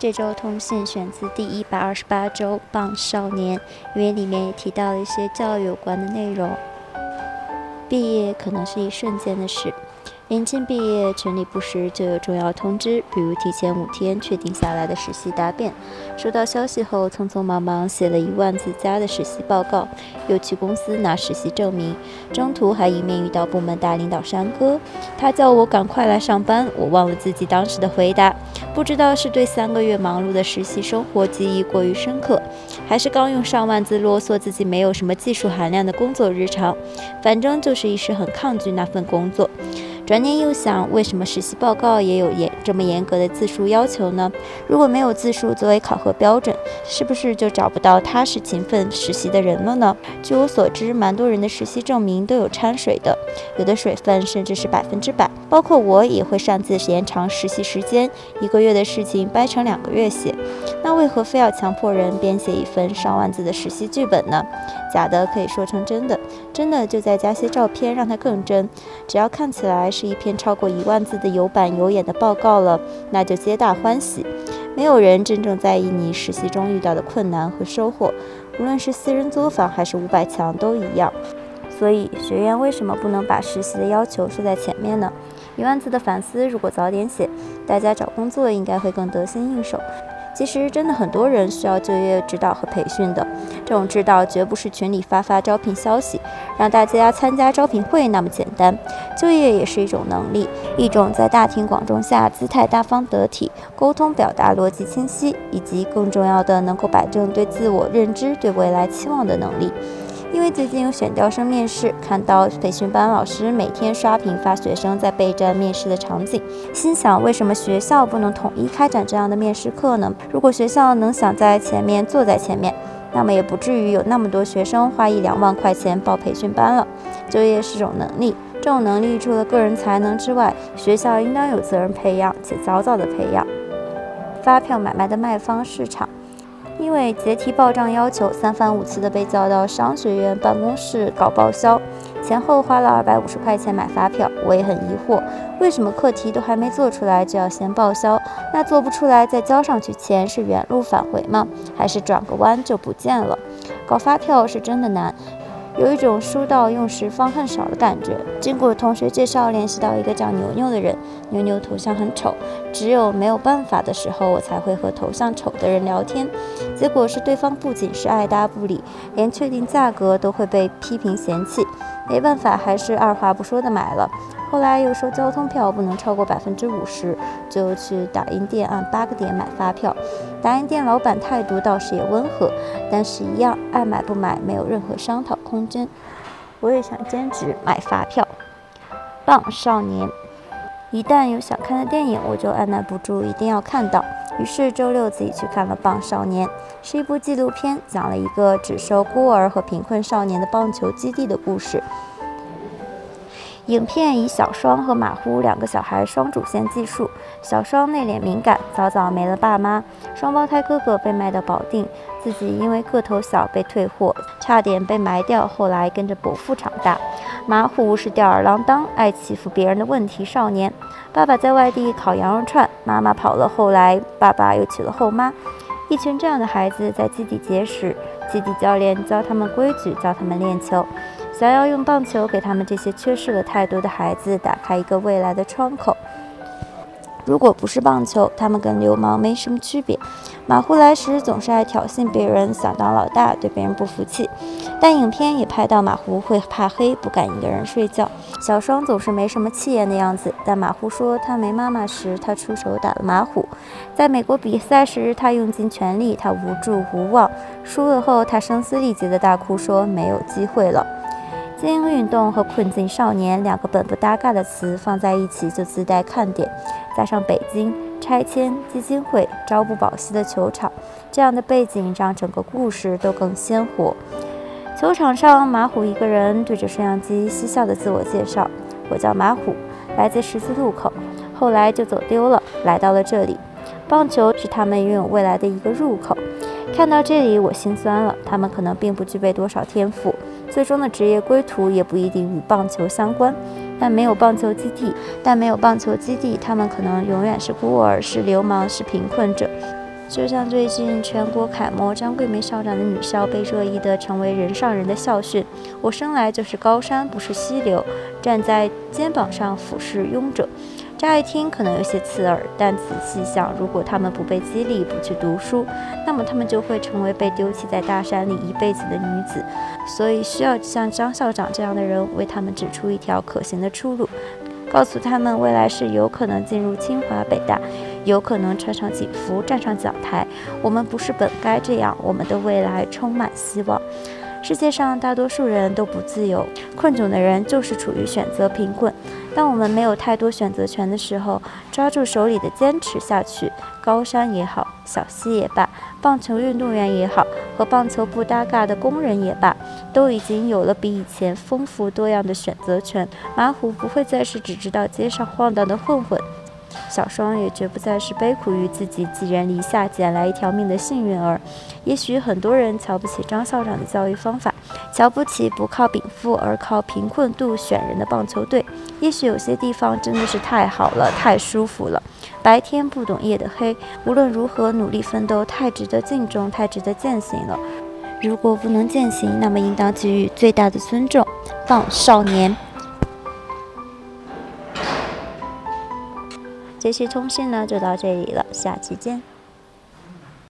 这周通信选自第一百二十八周《棒少年》，因为里面也提到了一些教育有关的内容。毕业可能是一瞬间的事。临近毕业，群里不时就有重要通知，比如提前五天确定下来的实习答辩。收到消息后，匆匆忙忙写了一万字加的实习报告，又去公司拿实习证明。中途还迎面遇到部门大领导山哥，他叫我赶快来上班。我忘了自己当时的回答，不知道是对三个月忙碌的实习生活记忆过于深刻，还是刚用上万字啰嗦自己没有什么技术含量的工作日常。反正就是一时很抗拒那份工作。转念又想，为什么实习报告也有严这么严格的字数要求呢？如果没有字数作为考核标准，是不是就找不到踏实勤奋实习的人了呢？据我所知，蛮多人的实习证明都有掺水的，有的水分甚至是百分之百。包括我也会擅自延长实习时间，一个月的事情掰成两个月写。那为何非要强迫人编写一份上万字的实习剧本呢？假的可以说成真的，真的就再加些照片，让它更真。只要看起来是一篇超过一万字的有板有眼的报告了，那就皆大欢喜。没有人真正在意你实习中遇到的困难和收获，无论是私人作坊还是五百强都一样。所以学院为什么不能把实习的要求说在前面呢？一万字的反思如果早点写，大家找工作应该会更得心应手。其实真的很多人需要就业指导和培训的，这种指导绝不是群里发发招聘消息，让大家参加招聘会那么简单。就业也是一种能力，一种在大庭广众下姿态大方得体、沟通表达逻辑清晰，以及更重要的能够摆正对自我认知、对未来期望的能力。因为最近有选调生面试，看到培训班老师每天刷屏发学生在备战面试的场景，心想为什么学校不能统一开展这样的面试课呢？如果学校能想在前面坐在前面，那么也不至于有那么多学生花一两万块钱报培训班了。就业是种能力，这种能力除了个人才能之外，学校应当有责任培养且早早的培养。发票买卖的卖方市场。因为结题报账要求，三番五次的被叫到商学院办公室搞报销，前后花了二百五十块钱买发票。我也很疑惑，为什么课题都还没做出来就要先报销？那做不出来再交上去钱是原路返回吗？还是转个弯就不见了？搞发票是真的难。有一种书到用时方恨少的感觉。经过同学介绍，联系到一个叫牛牛的人。牛牛头像很丑，只有没有办法的时候，我才会和头像丑的人聊天。结果是对方不仅是爱搭不理，连确定价格都会被批评嫌弃。没办法，还是二话不说的买了。后来又说交通票不能超过百分之五十，就去打印店按八个点买发票。打印店老板态度倒是也温和，但是一样爱买不买，没有任何商讨空间。我也想兼职买发票。棒少年，一旦有想看的电影，我就按捺不住，一定要看到。于是周六自己去看了《棒少年》，是一部纪录片，讲了一个只收孤儿和贫困少年的棒球基地的故事。影片以小双和马虎两个小孩双主线记述。小双内敛敏感，早早没了爸妈，双胞胎哥哥被卖到保定，自己因为个头小被退货，差点被埋掉，后来跟着伯父长大。马虎是吊儿郎当、爱欺负别人的问题少年，爸爸在外地烤羊肉串，妈妈跑了，后来爸爸又娶了后妈。一群这样的孩子在基地结识，基地教练教他们规矩，教他们练球。想要用棒球给他们这些缺失了太多的孩子打开一个未来的窗口。如果不是棒球，他们跟流氓没什么区别。马虎来时总是爱挑衅别人，想当老大，对别人不服气。但影片也拍到马虎会怕黑，不敢一个人睡觉。小双总是没什么气焰的样子。但马虎说他没妈妈时，他出手打了马虎。在美国比赛时，他用尽全力，他无助无望。输了后，他声嘶力竭的大哭说没有机会了。精英运动和困境少年两个本不搭嘎的词放在一起就自带看点，加上北京拆迁基金会朝不保夕的球场，这样的背景让整个故事都更鲜活。球场上，马虎一个人对着摄像机嬉笑的自我介绍：“我叫马虎，来自十字路口，后来就走丢了，来到了这里。棒球是他们拥有未来的一个入口。看到这里，我心酸了，他们可能并不具备多少天赋。”最终的职业归途也不一定与棒球相关，但没有棒球基地，但没有棒球基地，他们可能永远是孤儿，是流氓，是贫困者。就像最近全国楷模张桂梅校长的女校被热议的成为人上人的校训：“我生来就是高山，不是溪流，站在肩膀上俯视庸者。”乍一听可能有些刺耳，但仔细想，如果他们不被激励，不去读书，那么他们就会成为被丢弃在大山里一辈子的女子。所以需要像张校长这样的人为他们指出一条可行的出路，告诉他们未来是有可能进入清华北大，有可能穿上警服站上讲台。我们不是本该这样，我们的未来充满希望。世界上大多数人都不自由，困窘的人就是处于选择贫困。当我们没有太多选择权的时候，抓住手里的坚持下去，高山也好，小溪也罢，棒球运动员也好，和棒球不搭嘎的工人也罢，都已经有了比以前丰富多样的选择权。马虎不会再是只知道街上晃荡的混混。小双也绝不再是悲苦于自己寄人篱下捡来一条命的幸运儿。也许很多人瞧不起张校长的教育方法，瞧不起不靠禀赋而靠贫困度选人的棒球队。也许有些地方真的是太好了，太舒服了。白天不懂夜的黑，无论如何努力奋斗，太值得敬重，太值得践行了。如果不能践行，那么应当给予最大的尊重。棒少年。这期通信呢就到这里了，下期见。